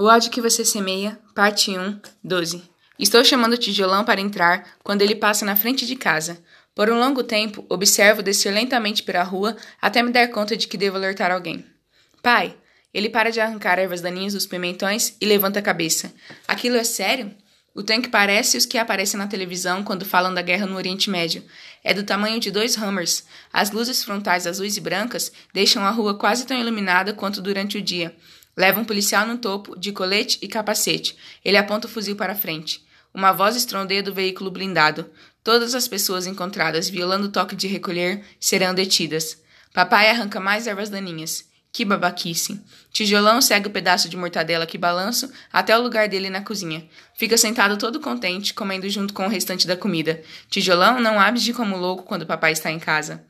O ódio que você semeia, parte 1, 12. Estou chamando o tijolão para entrar quando ele passa na frente de casa. Por um longo tempo, observo descer lentamente pela rua até me dar conta de que devo alertar alguém. Pai, ele para de arrancar ervas daninhas dos pimentões e levanta a cabeça. Aquilo é sério? O tanque parece os que aparecem na televisão quando falam da guerra no Oriente Médio. É do tamanho de dois Hummers. As luzes frontais azuis e brancas deixam a rua quase tão iluminada quanto durante o dia. Leva um policial no topo, de colete e capacete. Ele aponta o fuzil para frente. Uma voz estrondeia do veículo blindado. Todas as pessoas encontradas violando o toque de recolher serão detidas. Papai arranca mais ervas daninhas. Que babaquice. Tijolão segue o pedaço de mortadela que balanço até o lugar dele na cozinha. Fica sentado todo contente, comendo junto com o restante da comida. Tijolão não abre de como louco quando papai está em casa.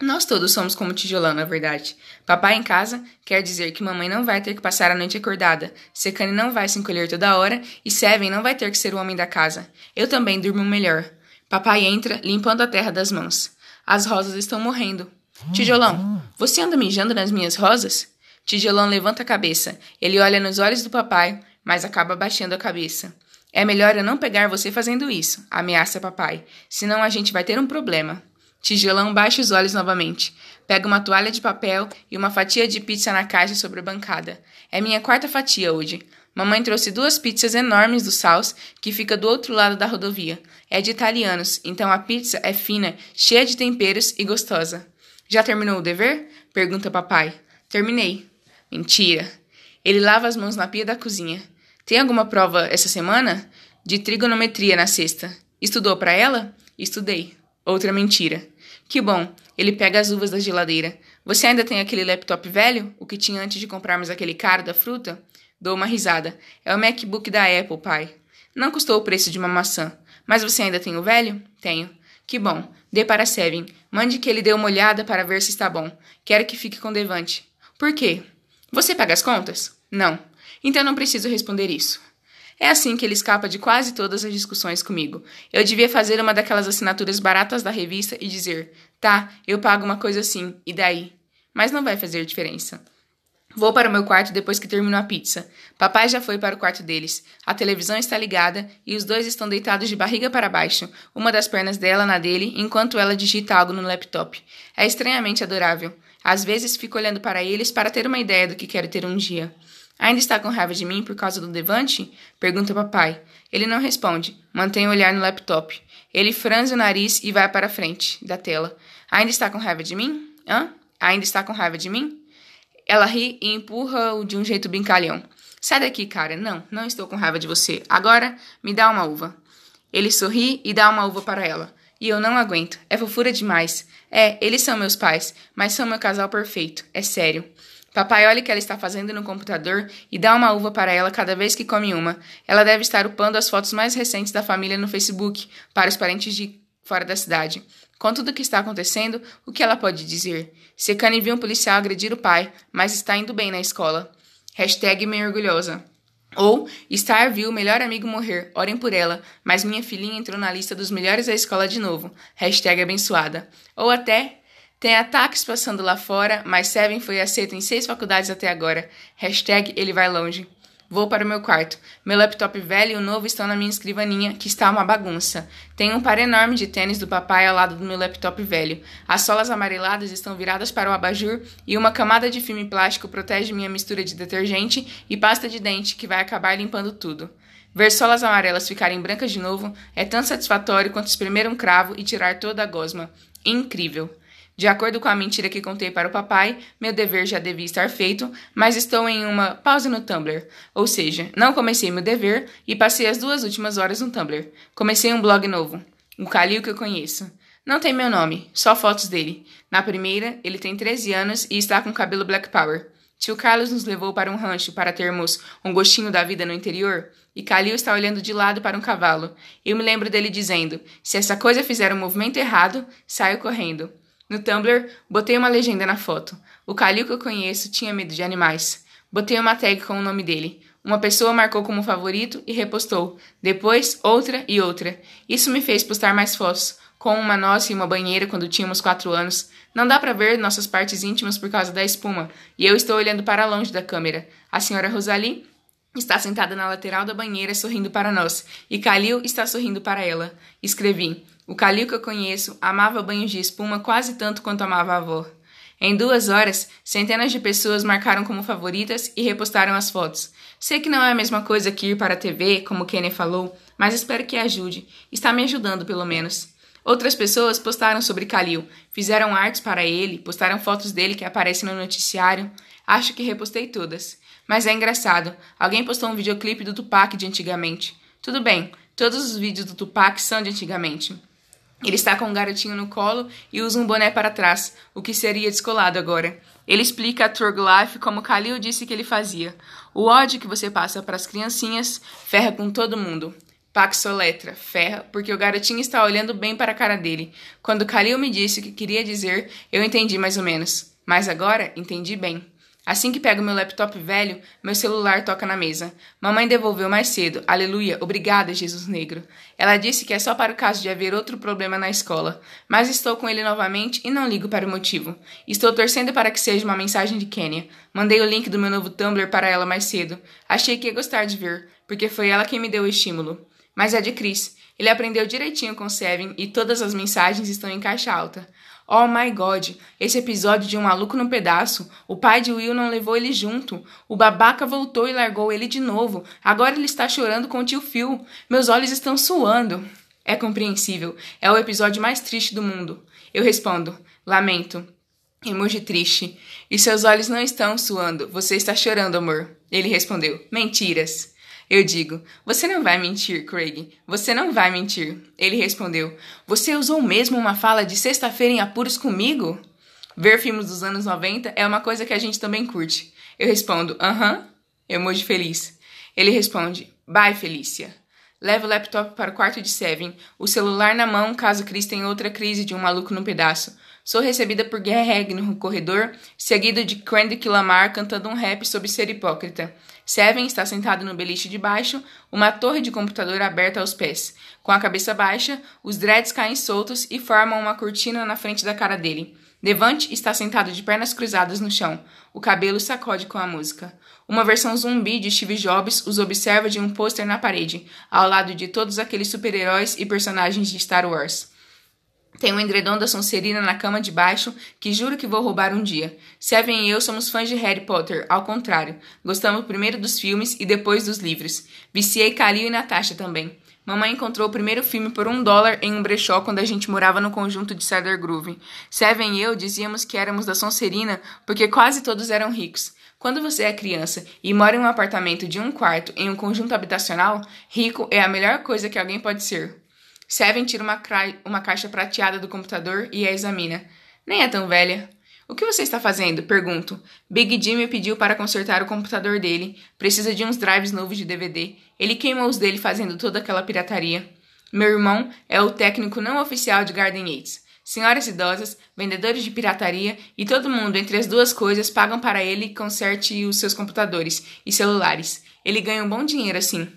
Nós todos somos como tijolão, na verdade. Papai em casa quer dizer que mamãe não vai ter que passar a noite acordada, Secane não vai se encolher toda hora e Seven não vai ter que ser o homem da casa. Eu também durmo melhor. Papai entra, limpando a terra das mãos. As rosas estão morrendo. Tijolão, você anda mijando nas minhas rosas? Tijolão levanta a cabeça. Ele olha nos olhos do papai, mas acaba baixando a cabeça. É melhor eu não pegar você fazendo isso, ameaça papai, senão a gente vai ter um problema. Tijolão baixa os olhos novamente. Pega uma toalha de papel e uma fatia de pizza na caixa sobre a bancada. É minha quarta fatia hoje. Mamãe trouxe duas pizzas enormes do Saus, que fica do outro lado da rodovia. É de italianos, então a pizza é fina, cheia de temperos e gostosa. Já terminou o dever? Pergunta papai. Terminei. Mentira. Ele lava as mãos na pia da cozinha. Tem alguma prova essa semana? De trigonometria na sexta. Estudou para ela? Estudei. Outra mentira. Que bom, ele pega as uvas da geladeira. Você ainda tem aquele laptop velho? O que tinha antes de comprarmos aquele caro da fruta? Dou uma risada. É o MacBook da Apple, pai. Não custou o preço de uma maçã. Mas você ainda tem o velho? Tenho. Que bom. Dê para Seven. Mande que ele dê uma olhada para ver se está bom. Quero que fique com Devante. Por quê? Você paga as contas? Não. Então não preciso responder isso. É assim que ele escapa de quase todas as discussões comigo. Eu devia fazer uma daquelas assinaturas baratas da revista e dizer: tá, eu pago uma coisa assim, e daí? Mas não vai fazer diferença. Vou para o meu quarto depois que termino a pizza. Papai já foi para o quarto deles. A televisão está ligada e os dois estão deitados de barriga para baixo, uma das pernas dela na dele, enquanto ela digita algo no laptop. É estranhamente adorável. Às vezes fico olhando para eles para ter uma ideia do que quero ter um dia. Ainda está com raiva de mim por causa do Devante? Pergunta papai. Ele não responde. Mantém o olhar no laptop. Ele franze o nariz e vai para a frente da tela. Ainda está com raiva de mim? Hã? Ainda está com raiva de mim? Ela ri e empurra-o de um jeito brincalhão. Sai daqui, cara. Não, não estou com raiva de você. Agora, me dá uma uva. Ele sorri e dá uma uva para ela. E eu não aguento. É fofura demais. É, eles são meus pais, mas são meu casal perfeito. É sério. Papai olha o que ela está fazendo no computador e dá uma uva para ela cada vez que come uma. Ela deve estar upando as fotos mais recentes da família no Facebook para os parentes de fora da cidade. Com tudo o que está acontecendo, o que ela pode dizer? Secane viu um policial agredir o pai, mas está indo bem na escola. Hashtag meio orgulhosa. Ou, Star viu o melhor amigo morrer, orem por ela, mas minha filhinha entrou na lista dos melhores da escola de novo. Hashtag abençoada. Ou até, tem ataques passando lá fora, mas Seven foi aceito em seis faculdades até agora. Hashtag ele vai longe. Vou para o meu quarto. Meu laptop velho e o novo estão na minha escrivaninha, que está uma bagunça. Tem um par enorme de tênis do papai ao lado do meu laptop velho. As solas amareladas estão viradas para o abajur e uma camada de filme plástico protege minha mistura de detergente e pasta de dente, que vai acabar limpando tudo. Ver solas amarelas ficarem brancas de novo é tão satisfatório quanto espremer um cravo e tirar toda a gosma. Incrível! De acordo com a mentira que contei para o papai, meu dever já devia estar feito, mas estou em uma pausa no Tumblr. Ou seja, não comecei meu dever e passei as duas últimas horas no Tumblr. Comecei um blog novo, o Calil que eu conheço. Não tem meu nome, só fotos dele. Na primeira, ele tem 13 anos e está com cabelo Black Power. Tio Carlos nos levou para um rancho para termos um gostinho da vida no interior, e Calil está olhando de lado para um cavalo. Eu me lembro dele dizendo: se essa coisa fizer um movimento errado, saio correndo. No Tumblr, botei uma legenda na foto. O Calil que eu conheço tinha medo de animais. Botei uma tag com o nome dele. Uma pessoa marcou como favorito e repostou. Depois, outra e outra. Isso me fez postar mais fotos, com uma nossa e uma banheira quando tínhamos quatro anos. Não dá para ver nossas partes íntimas por causa da espuma, e eu estou olhando para longe da câmera. A senhora Rosalie Está sentada na lateral da banheira sorrindo para nós, e Kalil está sorrindo para ela. Escrevi: O Kalil que eu conheço amava banhos de espuma quase tanto quanto amava a avó. Em duas horas, centenas de pessoas marcaram como favoritas e repostaram as fotos. Sei que não é a mesma coisa que ir para a TV, como Kenny falou, mas espero que ajude. Está me ajudando, pelo menos. Outras pessoas postaram sobre Kalil, fizeram artes para ele, postaram fotos dele que aparecem no noticiário. Acho que repostei todas. Mas é engraçado, alguém postou um videoclipe do Tupac de antigamente. Tudo bem, todos os vídeos do Tupac são de antigamente. Ele está com um garotinho no colo e usa um boné para trás, o que seria descolado agora. Ele explica a Turg Life como Khalil disse que ele fazia. O ódio que você passa para as criancinhas ferra com todo mundo. Pax soletra, ferra, porque o garotinho está olhando bem para a cara dele. Quando Khalil me disse o que queria dizer, eu entendi mais ou menos. Mas agora entendi bem. Assim que pego meu laptop velho, meu celular toca na mesa. Mamãe devolveu mais cedo. Aleluia, obrigada, Jesus Negro. Ela disse que é só para o caso de haver outro problema na escola. Mas estou com ele novamente e não ligo para o motivo. Estou torcendo para que seja uma mensagem de Kenya. Mandei o link do meu novo Tumblr para ela mais cedo. Achei que ia gostar de ver, porque foi ela quem me deu o estímulo. Mas é de Chris. Ele aprendeu direitinho com Seven e todas as mensagens estão em caixa alta. Oh my god, esse episódio de um maluco no pedaço. O pai de Will não levou ele junto. O babaca voltou e largou ele de novo. Agora ele está chorando com o tio Phil. Meus olhos estão suando. É compreensível. É o episódio mais triste do mundo. Eu respondo: Lamento. Emoji triste. E seus olhos não estão suando. Você está chorando, amor. Ele respondeu: Mentiras. Eu digo: Você não vai mentir, Craig. Você não vai mentir. Ele respondeu: Você usou mesmo uma fala de sexta-feira em apuros comigo? Ver filmes dos anos 90 é uma coisa que a gente também curte. Eu respondo: Aham. Uh -huh. Emoji feliz. Ele responde: Bye, Felícia. Leva o laptop para o quarto de Seven, o celular na mão caso Chris tenha outra crise de um maluco no pedaço. Sou recebida por Greg no corredor, seguido de Kendrick Lamar cantando um rap sobre ser hipócrita. Seven está sentado no beliche de baixo, uma torre de computador aberta aos pés. Com a cabeça baixa, os dreads caem soltos e formam uma cortina na frente da cara dele. Devante está sentado de pernas cruzadas no chão. O cabelo sacode com a música. Uma versão zumbi de Steve Jobs os observa de um pôster na parede, ao lado de todos aqueles super-heróis e personagens de Star Wars. Tem um edredom da Sonserina na cama de baixo que juro que vou roubar um dia. Seven e eu somos fãs de Harry Potter, ao contrário. Gostamos primeiro dos filmes e depois dos livros. Viciei Kalil e Natasha também. Mamãe encontrou o primeiro filme por um dólar em um brechó quando a gente morava no conjunto de Cedar Groove. Seven e eu dizíamos que éramos da Sonserina porque quase todos eram ricos. Quando você é criança e mora em um apartamento de um quarto em um conjunto habitacional, rico é a melhor coisa que alguém pode ser. Seven tira uma, uma caixa prateada do computador e a examina. Nem é tão velha. O que você está fazendo? Pergunto. Big Jim me pediu para consertar o computador dele. Precisa de uns drives novos de DVD. Ele queimou os dele fazendo toda aquela pirataria. Meu irmão é o técnico não oficial de Garden Yates. Senhoras idosas, vendedores de pirataria e todo mundo entre as duas coisas pagam para ele conserte os seus computadores e celulares. Ele ganha um bom dinheiro assim.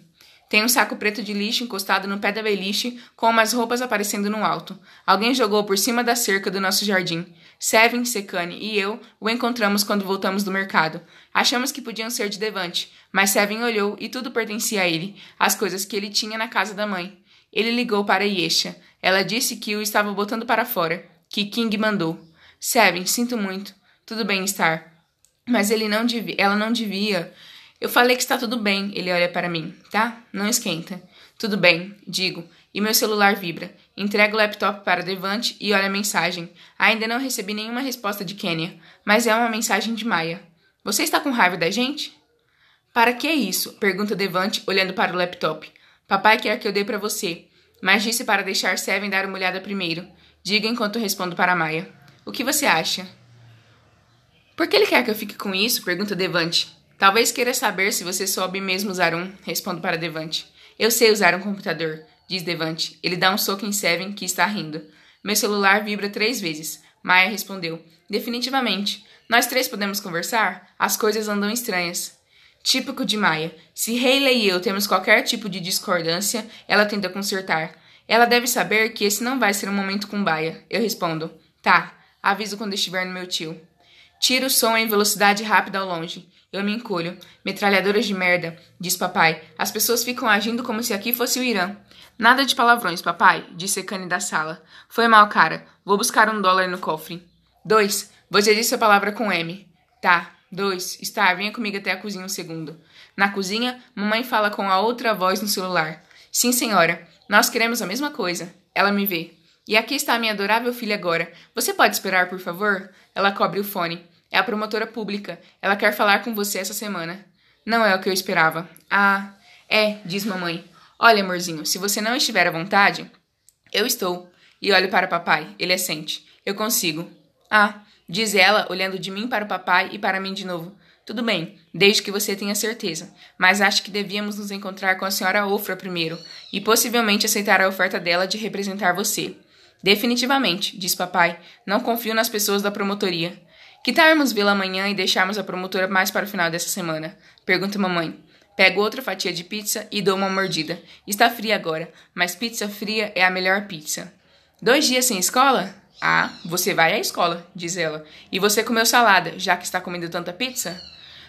Tem um saco preto de lixo encostado no pé da beliche, com umas roupas aparecendo no alto. Alguém jogou por cima da cerca do nosso jardim. Seven, Secane e eu o encontramos quando voltamos do mercado. Achamos que podiam ser de Devante, mas Seven olhou e tudo pertencia a ele, as coisas que ele tinha na casa da mãe. Ele ligou para Yesha. Ela disse que o estava botando para fora, que King mandou. Seven, sinto muito. Tudo bem, Star. Mas ele não devia, ela não devia. Eu falei que está tudo bem, ele olha para mim, tá? Não esquenta. Tudo bem, digo, e meu celular vibra. Entrego o laptop para Devante e olho a mensagem. Ainda não recebi nenhuma resposta de Kenya, mas é uma mensagem de Maia. Você está com raiva da gente? Para que isso? pergunta Devante, olhando para o laptop. Papai quer que eu dê para você, mas disse para deixar Seven dar uma olhada primeiro. Diga enquanto respondo para Maia. O que você acha? Por que ele quer que eu fique com isso? pergunta Devante. Talvez queira saber se você soube mesmo usar um, respondo para Devante. Eu sei usar um computador, diz Devante. Ele dá um soco em Seven, que está rindo. Meu celular vibra três vezes. Maia respondeu. Definitivamente. Nós três podemos conversar? As coisas andam estranhas. Típico de Maia. Se Hayley e eu temos qualquer tipo de discordância, ela tenta consertar. Ela deve saber que esse não vai ser um momento com baia. Eu respondo. Tá. Aviso quando estiver no meu tio. Tiro o som em velocidade rápida ao longe. Eu me encolho. Metralhadoras de merda, diz papai. As pessoas ficam agindo como se aqui fosse o Irã. Nada de palavrões, papai, disse Cane da sala. Foi mal, cara. Vou buscar um dólar no cofre. Dois. Você disse a palavra com M. Tá. Dois. Está, venha comigo até a cozinha um segundo. Na cozinha, mamãe fala com a outra voz no celular. Sim, senhora. Nós queremos a mesma coisa. Ela me vê. E aqui está minha adorável filha agora. Você pode esperar, por favor? Ela cobre o fone. É a promotora pública. Ela quer falar com você essa semana. Não é o que eu esperava. Ah, é, diz mamãe. Olha, amorzinho, se você não estiver à vontade, eu estou. E olho para papai. Ele assente. Eu consigo. Ah, diz ela, olhando de mim para o papai e para mim de novo. Tudo bem, desde que você tenha certeza. Mas acho que devíamos nos encontrar com a senhora Ofra primeiro e possivelmente aceitar a oferta dela de representar você. Definitivamente, diz papai. Não confio nas pessoas da promotoria. Que tal irmos vê-la amanhã e deixarmos a promotora mais para o final dessa semana? Pergunta mamãe. Pego outra fatia de pizza e dou uma mordida. Está fria agora, mas pizza fria é a melhor pizza. Dois dias sem escola? Ah, você vai à escola, diz ela. E você comeu salada, já que está comendo tanta pizza?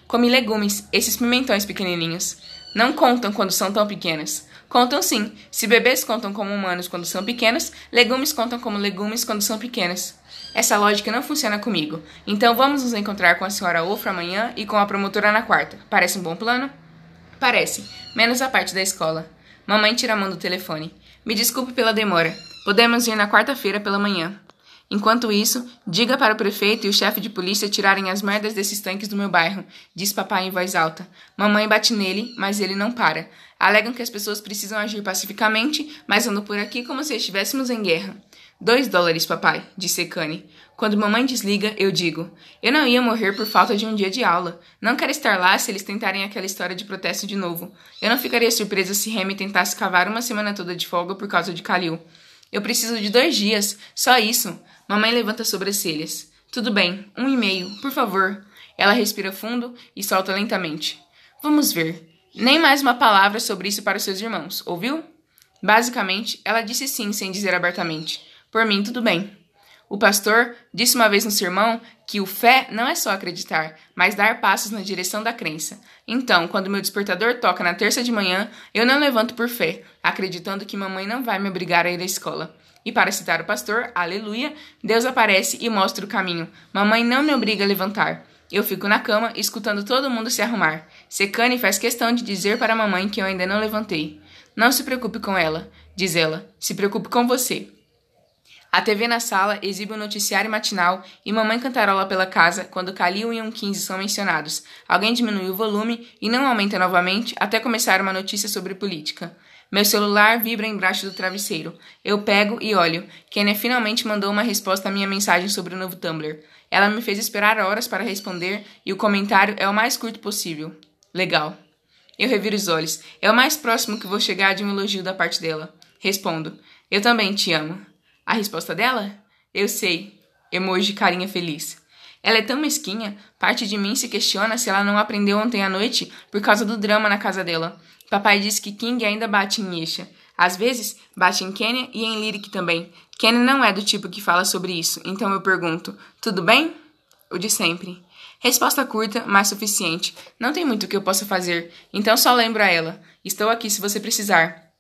Comi legumes, esses pimentões pequenininhos. Não contam quando são tão pequenos. Contam sim. Se bebês contam como humanos quando são pequenos, legumes contam como legumes quando são pequenos. Essa lógica não funciona comigo. Então vamos nos encontrar com a senhora Ofra amanhã e com a promotora na quarta. Parece um bom plano? Parece, menos a parte da escola. Mamãe tira a mão do telefone. Me desculpe pela demora. Podemos ir na quarta-feira pela manhã. Enquanto isso, diga para o prefeito e o chefe de polícia tirarem as merdas desses tanques do meu bairro, diz papai em voz alta. Mamãe bate nele, mas ele não para. Alegam que as pessoas precisam agir pacificamente, mas andam por aqui como se estivéssemos em guerra. Dois dólares, papai, disse Kanye. Quando mamãe desliga, eu digo: Eu não ia morrer por falta de um dia de aula. Não quero estar lá se eles tentarem aquela história de protesto de novo. Eu não ficaria surpresa se Remy tentasse cavar uma semana toda de folga por causa de Kalil. Eu preciso de dois dias, só isso. Mamãe levanta as sobrancelhas. Tudo bem, um e meio, por favor. Ela respira fundo e solta lentamente. Vamos ver. Nem mais uma palavra sobre isso para os seus irmãos, ouviu? Basicamente, ela disse sim sem dizer abertamente. Por mim, tudo bem. O pastor disse uma vez no sermão que o fé não é só acreditar, mas dar passos na direção da crença. Então, quando meu despertador toca na terça de manhã, eu não levanto por fé, acreditando que mamãe não vai me obrigar a ir à escola. E para citar o pastor, aleluia, Deus aparece e mostra o caminho. Mamãe não me obriga a levantar. Eu fico na cama, escutando todo mundo se arrumar. Secane faz questão de dizer para a mamãe que eu ainda não levantei. Não se preocupe com ela, diz ela. Se preocupe com você. A TV na sala exibe o noticiário matinal e mamãe cantarola pela casa quando Kalil e um 15 são mencionados. Alguém diminui o volume e não aumenta novamente até começar uma notícia sobre política. Meu celular vibra embaixo do travesseiro. Eu pego e olho. Kenya finalmente mandou uma resposta à minha mensagem sobre o novo Tumblr. Ela me fez esperar horas para responder e o comentário é o mais curto possível. Legal. Eu reviro os olhos. É o mais próximo que vou chegar de um elogio da parte dela. Respondo. Eu também te amo. A resposta dela? Eu sei. Emoji carinha feliz. Ela é tão mesquinha, parte de mim se questiona se ela não aprendeu ontem à noite por causa do drama na casa dela. Papai disse que King ainda bate em Yesha. Às vezes, bate em Kenya e em Lyric também. Kenya não é do tipo que fala sobre isso, então eu pergunto: tudo bem? O de sempre. Resposta curta, mas suficiente. Não tem muito que eu possa fazer, então só lembro a ela: estou aqui se você precisar.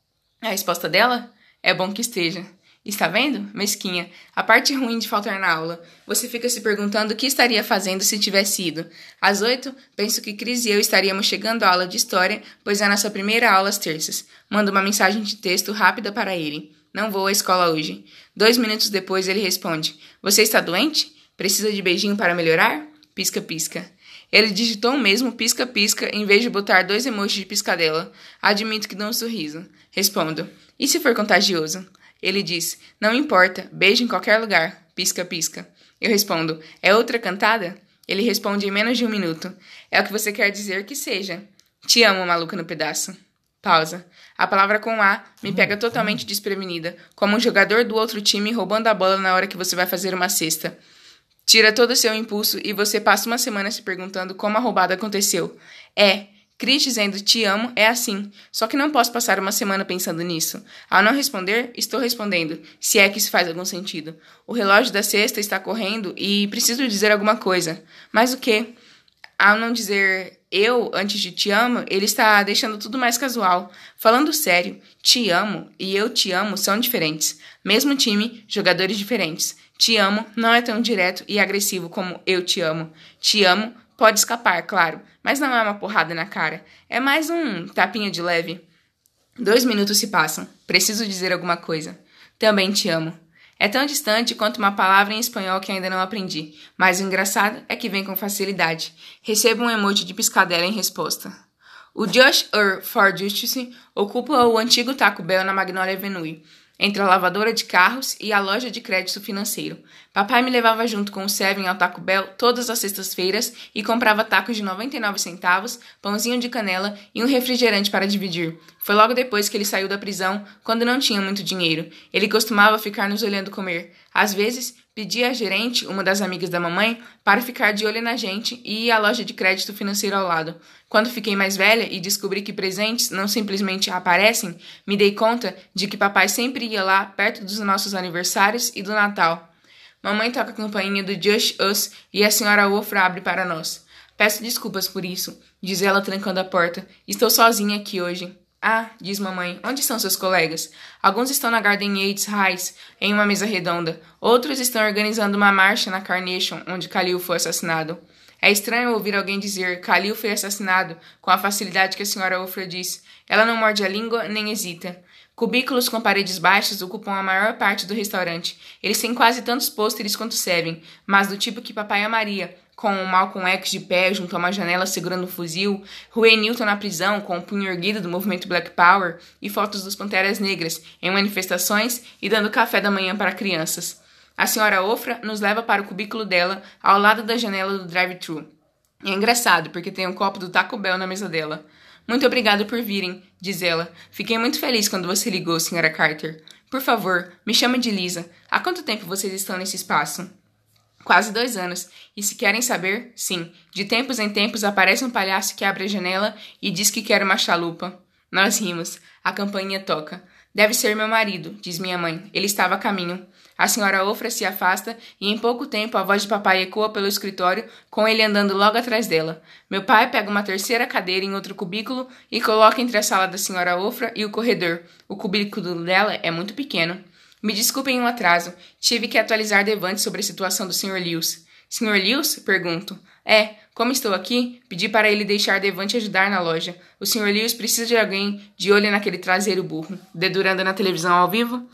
A resposta dela? É bom que esteja. Está vendo? Mesquinha. A parte ruim de faltar na aula. Você fica se perguntando o que estaria fazendo se tivesse ido. Às oito, penso que Cris e eu estaríamos chegando à aula de história, pois é a nossa primeira aula às terças. Mando uma mensagem de texto rápida para ele. Não vou à escola hoje. Dois minutos depois ele responde: Você está doente? Precisa de beijinho para melhorar? Pisca-pisca. Ele digitou o mesmo pisca-pisca em vez de botar dois emojis de piscadela. Admito que dou um sorriso. Respondo: E se for contagioso? Ele diz: Não importa, beijo em qualquer lugar. Pisca, pisca. Eu respondo: É outra cantada? Ele responde em menos de um minuto: É o que você quer dizer que seja. Te amo, maluca no pedaço. Pausa. A palavra com A me pega totalmente desprevenida, como um jogador do outro time roubando a bola na hora que você vai fazer uma cesta. Tira todo o seu impulso e você passa uma semana se perguntando como a roubada aconteceu. É, Cris dizendo te amo é assim, só que não posso passar uma semana pensando nisso. Ao não responder, estou respondendo, se é que isso faz algum sentido. O relógio da sexta está correndo e preciso dizer alguma coisa. Mas o quê? Ao não dizer eu antes de te amo, ele está deixando tudo mais casual. Falando sério, te amo e eu te amo são diferentes. Mesmo time, jogadores diferentes. Te amo não é tão direto e agressivo como eu te amo. Te amo pode escapar, claro, mas não é uma porrada na cara. É mais um tapinha de leve. Dois minutos se passam. Preciso dizer alguma coisa. Também te amo. É tão distante quanto uma palavra em espanhol que ainda não aprendi, mas o engraçado é que vem com facilidade. Recebo um emoji de piscadela em resposta. O Josh Ur For Justice ocupa o antigo Taco Bell na Magnolia Avenue, entre a lavadora de carros e a loja de crédito financeiro. Papai me levava junto com o Seven ao Taco Bell todas as sextas-feiras e comprava tacos de 99 centavos, pãozinho de canela e um refrigerante para dividir. Foi logo depois que ele saiu da prisão, quando não tinha muito dinheiro. Ele costumava ficar nos olhando comer. Às vezes, pedia à gerente, uma das amigas da mamãe, para ficar de olho na gente e ir à loja de crédito financeiro ao lado. Quando fiquei mais velha e descobri que presentes não simplesmente aparecem, me dei conta de que papai sempre ia lá perto dos nossos aniversários e do Natal. Mamãe toca a campainha do Just Us e a senhora Wolf abre para nós. Peço desculpas por isso, diz ela trancando a porta. Estou sozinha aqui hoje. Ah, diz mamãe, onde estão seus colegas? Alguns estão na Garden Yates High, em uma mesa redonda. Outros estão organizando uma marcha na Carnation, onde Khalil foi assassinado. É estranho ouvir alguém dizer Khalil foi assassinado com a facilidade que a senhora Ofra diz. Ela não morde a língua nem hesita. Cubículos com paredes baixas ocupam a maior parte do restaurante. Eles têm quase tantos pôsteres quanto servem, mas do tipo que papai amaria, com o Malcolm X de pé junto a uma janela segurando um fuzil, Huey Newton na prisão com o punho erguido do movimento Black Power e fotos dos Panteras Negras em manifestações e dando café da manhã para crianças. A senhora Ofra nos leva para o cubículo dela, ao lado da janela do drive-thru. É engraçado, porque tem um copo do Taco Bell na mesa dela. Muito obrigada por virem, diz ela. Fiquei muito feliz quando você ligou, senhora Carter. Por favor, me chame de Lisa. Há quanto tempo vocês estão nesse espaço? Quase dois anos. E se querem saber, sim, de tempos em tempos aparece um palhaço que abre a janela e diz que quer uma chalupa. Nós rimos. A campainha toca. Deve ser meu marido, diz minha mãe. Ele estava a caminho. A senhora Ofra se afasta e em pouco tempo a voz de papai ecoa pelo escritório, com ele andando logo atrás dela. Meu pai pega uma terceira cadeira em outro cubículo e coloca entre a sala da senhora Ofra e o corredor. O cubículo dela é muito pequeno. Me desculpem o atraso. Tive que atualizar Devante sobre a situação do Sr. Lewis. Sr. Lewis? Pergunto. É, como estou aqui, pedi para ele deixar Devante ajudar na loja. O Sr. Lewis precisa de alguém de olho naquele traseiro burro. Dedurando na televisão ao vivo?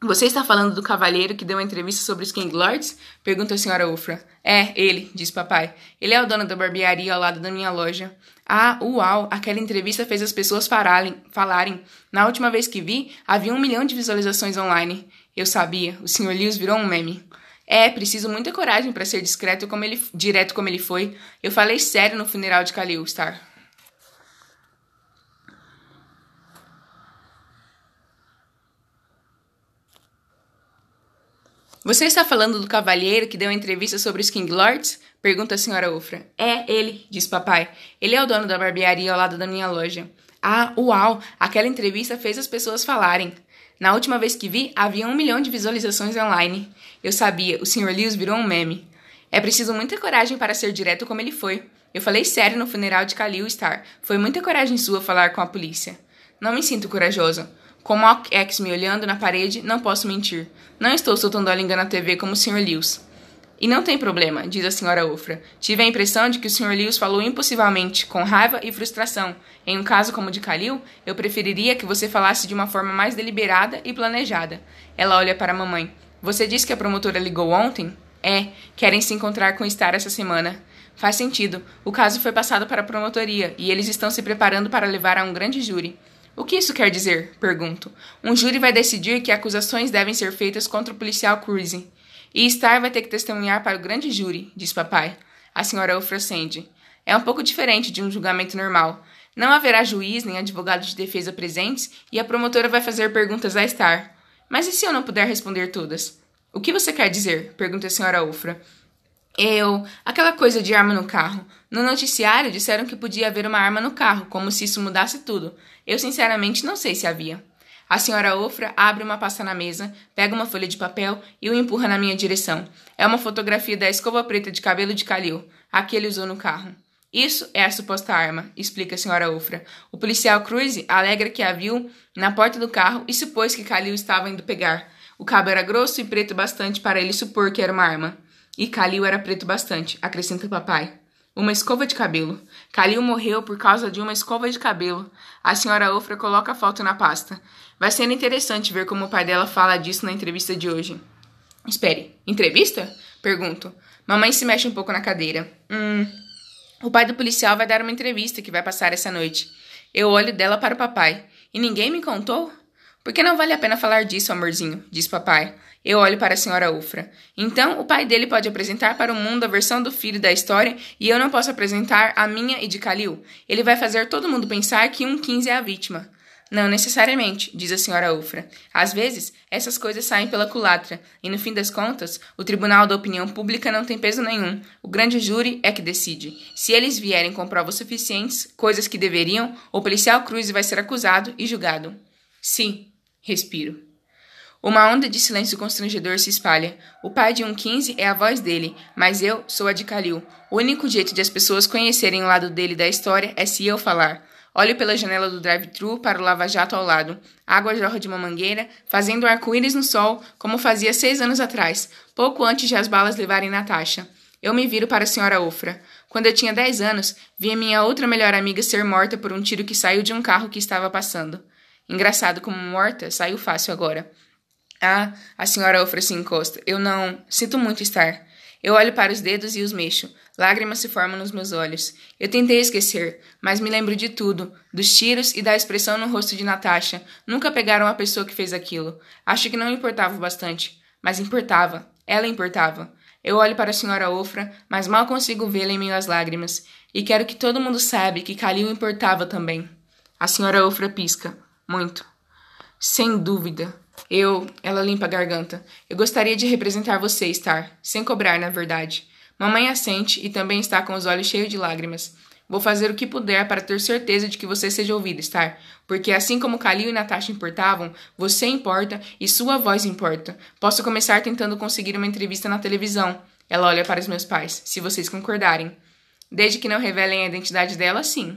Você está falando do cavalheiro que deu uma entrevista sobre os King Lords? Pergunta a senhora Ufra. É, ele, diz papai. Ele é o dono da barbearia ao lado da minha loja. Ah, uau! Aquela entrevista fez as pessoas falarem. Na última vez que vi, havia um milhão de visualizações online. Eu sabia, o Sr. Lewis virou um meme. É, preciso muita coragem para ser discreto como ele, direto como ele foi. Eu falei sério no funeral de Khalil Star. Você está falando do cavalheiro que deu entrevista sobre os King Lords? Pergunta a senhora Ufra. É, ele, diz papai. Ele é o dono da barbearia ao lado da minha loja. Ah, uau! Aquela entrevista fez as pessoas falarem. Na última vez que vi, havia um milhão de visualizações online. Eu sabia, o Sr. Lewis virou um meme. É preciso muita coragem para ser direto como ele foi. Eu falei sério no funeral de Khalil Star. Foi muita coragem sua falar com a polícia. Não me sinto corajoso. Com o X me olhando na parede, não posso mentir. Não estou soltando a língua na TV como o Sr. Lewis. E não tem problema, diz a senhora Ufra. Tive a impressão de que o Sr. Lewis falou impossivelmente, com raiva e frustração. Em um caso como o de Khalil, eu preferiria que você falasse de uma forma mais deliberada e planejada. Ela olha para a mamãe. Você disse que a promotora ligou ontem? É, querem se encontrar com Star essa semana. Faz sentido. O caso foi passado para a promotoria e eles estão se preparando para levar a um grande júri. O que isso quer dizer? Pergunto. Um júri vai decidir que acusações devem ser feitas contra o policial Cruise. E Star vai ter que testemunhar para o grande júri, diz papai. A senhora ofrecende. É um pouco diferente de um julgamento normal. Não haverá juiz nem advogado de defesa presentes e a promotora vai fazer perguntas a Star. Mas e se eu não puder responder todas? O que você quer dizer? pergunta a senhora Ufra. Eu. aquela coisa de arma no carro. No noticiário disseram que podia haver uma arma no carro, como se isso mudasse tudo. Eu sinceramente não sei se havia. A senhora Ofra abre uma pasta na mesa, pega uma folha de papel e o empurra na minha direção. É uma fotografia da escova preta de cabelo de Calil. a que ele usou no carro. Isso é a suposta arma, explica a senhora Ofra. O policial Cruise alegra que a viu na porta do carro e supôs que Calil estava indo pegar. O cabo era grosso e preto bastante para ele supor que era uma arma. E Calil era preto bastante, acrescenta o papai. Uma escova de cabelo. Calil morreu por causa de uma escova de cabelo. A senhora Ofra coloca a foto na pasta. Vai ser interessante ver como o pai dela fala disso na entrevista de hoje. Espere, entrevista? Pergunto. Mamãe se mexe um pouco na cadeira. Hum, o pai do policial vai dar uma entrevista que vai passar essa noite. Eu olho dela para o papai. E ninguém me contou? Por que não vale a pena falar disso, amorzinho? diz papai. Eu olho para a senhora Ufra. Então, o pai dele pode apresentar para o mundo a versão do filho da história e eu não posso apresentar a minha e de Kalil. Ele vai fazer todo mundo pensar que um 15 é a vítima. Não necessariamente, diz a senhora Ufra. Às vezes, essas coisas saem pela culatra, e no fim das contas, o tribunal da opinião pública não tem peso nenhum. O grande júri é que decide. Se eles vierem com provas suficientes, coisas que deveriam, o policial Cruz vai ser acusado e julgado. Sim, respiro. Uma onda de silêncio constrangedor se espalha. O pai de um 15 é a voz dele, mas eu sou a de Kalil. O único jeito de as pessoas conhecerem o lado dele da história é se eu falar. Olho pela janela do drive-thru para o lava-jato ao lado. Água jorra de uma mangueira, fazendo arco-íris no sol, como fazia seis anos atrás, pouco antes de as balas levarem Natasha. Eu me viro para a senhora Ofra. Quando eu tinha dez anos, vi minha outra melhor amiga ser morta por um tiro que saiu de um carro que estava passando. Engraçado como morta saiu fácil agora. Ah, a senhora Ofra se encosta. Eu não. Sinto muito estar. Eu olho para os dedos e os mexo. Lágrimas se formam nos meus olhos. Eu tentei esquecer, mas me lembro de tudo, dos tiros e da expressão no rosto de Natasha. Nunca pegaram a pessoa que fez aquilo. Acho que não importava bastante, mas importava. Ela importava. Eu olho para a senhora Ofra, mas mal consigo vê-la em meio às lágrimas. E quero que todo mundo saiba que Kalil importava também. A senhora Ofra pisca. Muito. Sem dúvida. Eu, ela limpa a garganta. Eu gostaria de representar você, Star, sem cobrar, na verdade. Mamãe assente e também está com os olhos cheios de lágrimas. Vou fazer o que puder para ter certeza de que você seja ouvida, Star. Porque assim como Kalil e Natasha importavam, você importa e sua voz importa. Posso começar tentando conseguir uma entrevista na televisão. Ela olha para os meus pais, se vocês concordarem. Desde que não revelem a identidade dela, sim.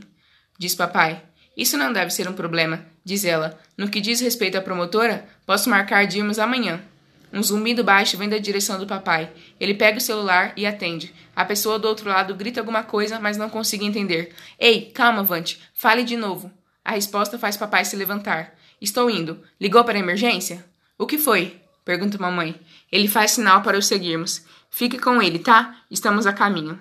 Diz papai. Isso não deve ser um problema, diz ela. No que diz respeito à promotora, posso marcar de irmos amanhã. Um zumbido baixo vem da direção do papai. Ele pega o celular e atende. A pessoa do outro lado grita alguma coisa, mas não consigo entender. Ei, calma, Vante. Fale de novo. A resposta faz papai se levantar. Estou indo. Ligou para a emergência? O que foi? Pergunta mamãe. Ele faz sinal para o seguirmos. Fique com ele, tá? Estamos a caminho.